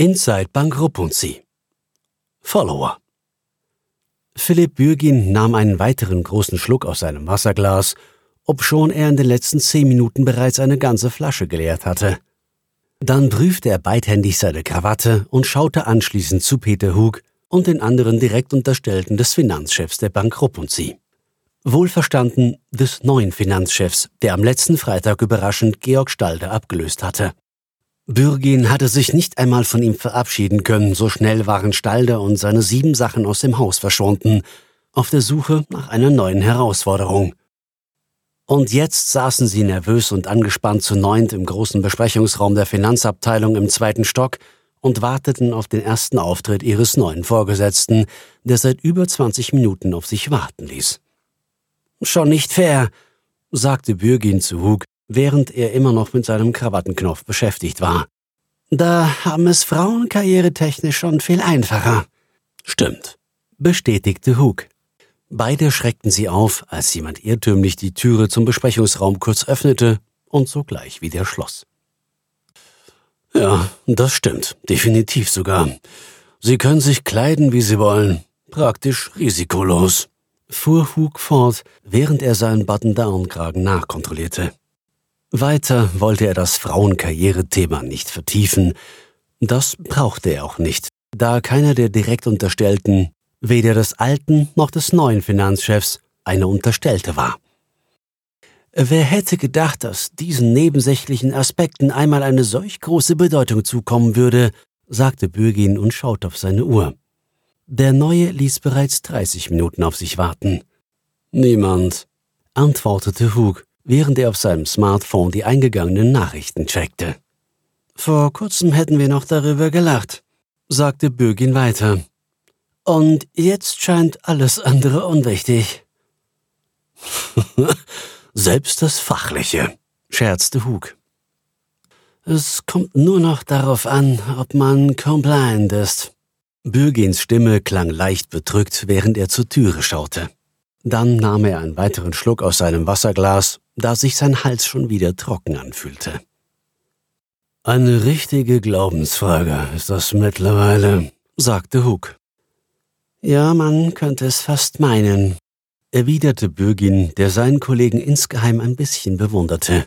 Inside Bank Rupunzi. Follower. Philipp Bürgin nahm einen weiteren großen Schluck aus seinem Wasserglas, obschon er in den letzten zehn Minuten bereits eine ganze Flasche geleert hatte. Dann prüfte er beidhändig seine Krawatte und schaute anschließend zu Peter Hug und den anderen direkt Unterstellten des Finanzchefs der Bank Rupunzi. Wohlverstanden des neuen Finanzchefs, der am letzten Freitag überraschend Georg Stalder abgelöst hatte. Bürgin hatte sich nicht einmal von ihm verabschieden können, so schnell waren Stalder und seine sieben Sachen aus dem Haus verschwunden, auf der Suche nach einer neuen Herausforderung. Und jetzt saßen sie nervös und angespannt zu neunt im großen Besprechungsraum der Finanzabteilung im zweiten Stock und warteten auf den ersten Auftritt ihres neuen Vorgesetzten, der seit über 20 Minuten auf sich warten ließ. Schon nicht fair, sagte Bürgin zu Hug, während er immer noch mit seinem Krawattenknopf beschäftigt war. Da haben es Frauen karrieretechnisch schon viel einfacher. Stimmt, bestätigte Hug. Beide schreckten sie auf, als jemand irrtümlich die Türe zum Besprechungsraum kurz öffnete und sogleich wieder schloss. Ja, das stimmt, definitiv sogar. Sie können sich kleiden, wie Sie wollen, praktisch risikolos, fuhr Hug fort, während er seinen Button-Down-Kragen nachkontrollierte. Weiter wollte er das Frauenkarrierethema nicht vertiefen. Das brauchte er auch nicht, da keiner der direkt Unterstellten, weder des alten noch des neuen Finanzchefs, eine Unterstellte war. Wer hätte gedacht, dass diesen nebensächlichen Aspekten einmal eine solch große Bedeutung zukommen würde, sagte Bürgin und schaute auf seine Uhr. Der Neue ließ bereits 30 Minuten auf sich warten. Niemand, antwortete Hug während er auf seinem Smartphone die eingegangenen Nachrichten checkte. Vor kurzem hätten wir noch darüber gelacht, sagte Bürgin weiter. Und jetzt scheint alles andere unwichtig. Selbst das Fachliche, scherzte Hug. Es kommt nur noch darauf an, ob man compliant ist. Bürgins Stimme klang leicht bedrückt, während er zur Türe schaute. Dann nahm er einen weiteren Schluck aus seinem Wasserglas da sich sein Hals schon wieder trocken anfühlte. Eine richtige Glaubensfrage ist das mittlerweile, sagte Hug. Ja, man könnte es fast meinen, erwiderte Bürgin, der seinen Kollegen insgeheim ein bisschen bewunderte.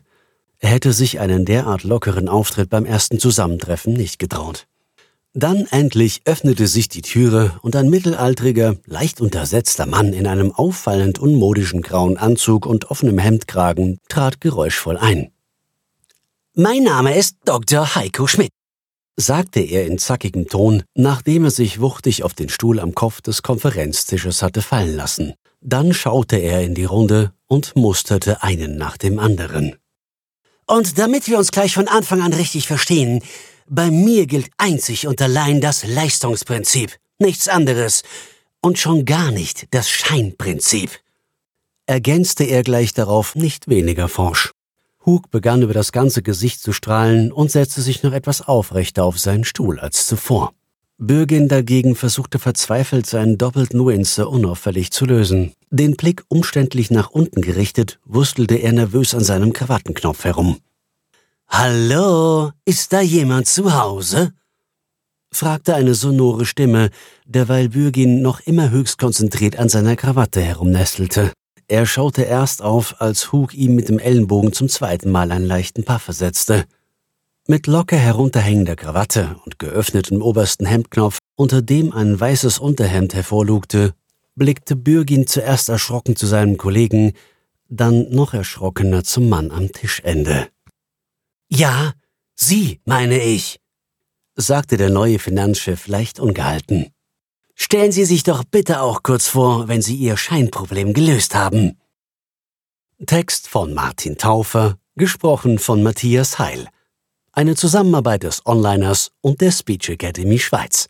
Er hätte sich einen derart lockeren Auftritt beim ersten Zusammentreffen nicht getraut. Dann endlich öffnete sich die Türe und ein mittelaltriger, leicht untersetzter Mann in einem auffallend unmodischen grauen Anzug und offenem Hemdkragen trat geräuschvoll ein. Mein Name ist Dr. Heiko Schmidt, sagte er in zackigem Ton, nachdem er sich wuchtig auf den Stuhl am Kopf des Konferenztisches hatte fallen lassen. Dann schaute er in die Runde und musterte einen nach dem anderen. Und damit wir uns gleich von Anfang an richtig verstehen, bei mir gilt einzig und allein das Leistungsprinzip, nichts anderes, und schon gar nicht das Scheinprinzip. Ergänzte er gleich darauf nicht weniger forsch. Hug begann über das ganze Gesicht zu strahlen und setzte sich noch etwas aufrechter auf seinen Stuhl als zuvor. Bürgin dagegen versuchte verzweifelt, seinen doppelten Winzer unauffällig zu lösen. Den Blick umständlich nach unten gerichtet, wustelte er nervös an seinem Krawattenknopf herum. Hallo, ist da jemand zu Hause? fragte eine sonore Stimme, derweil Bürgin noch immer höchst konzentriert an seiner Krawatte herumnestelte. Er schaute erst auf, als Hug ihm mit dem Ellenbogen zum zweiten Mal einen leichten Paff versetzte. Mit locker herunterhängender Krawatte und geöffnetem obersten Hemdknopf, unter dem ein weißes Unterhemd hervorlugte, blickte Bürgin zuerst erschrocken zu seinem Kollegen, dann noch erschrockener zum Mann am Tischende. Ja, Sie, meine ich, sagte der neue Finanzchef leicht ungehalten. Stellen Sie sich doch bitte auch kurz vor, wenn Sie Ihr Scheinproblem gelöst haben. Text von Martin Taufer, gesprochen von Matthias Heil. Eine Zusammenarbeit des Onliners und der Speech Academy Schweiz.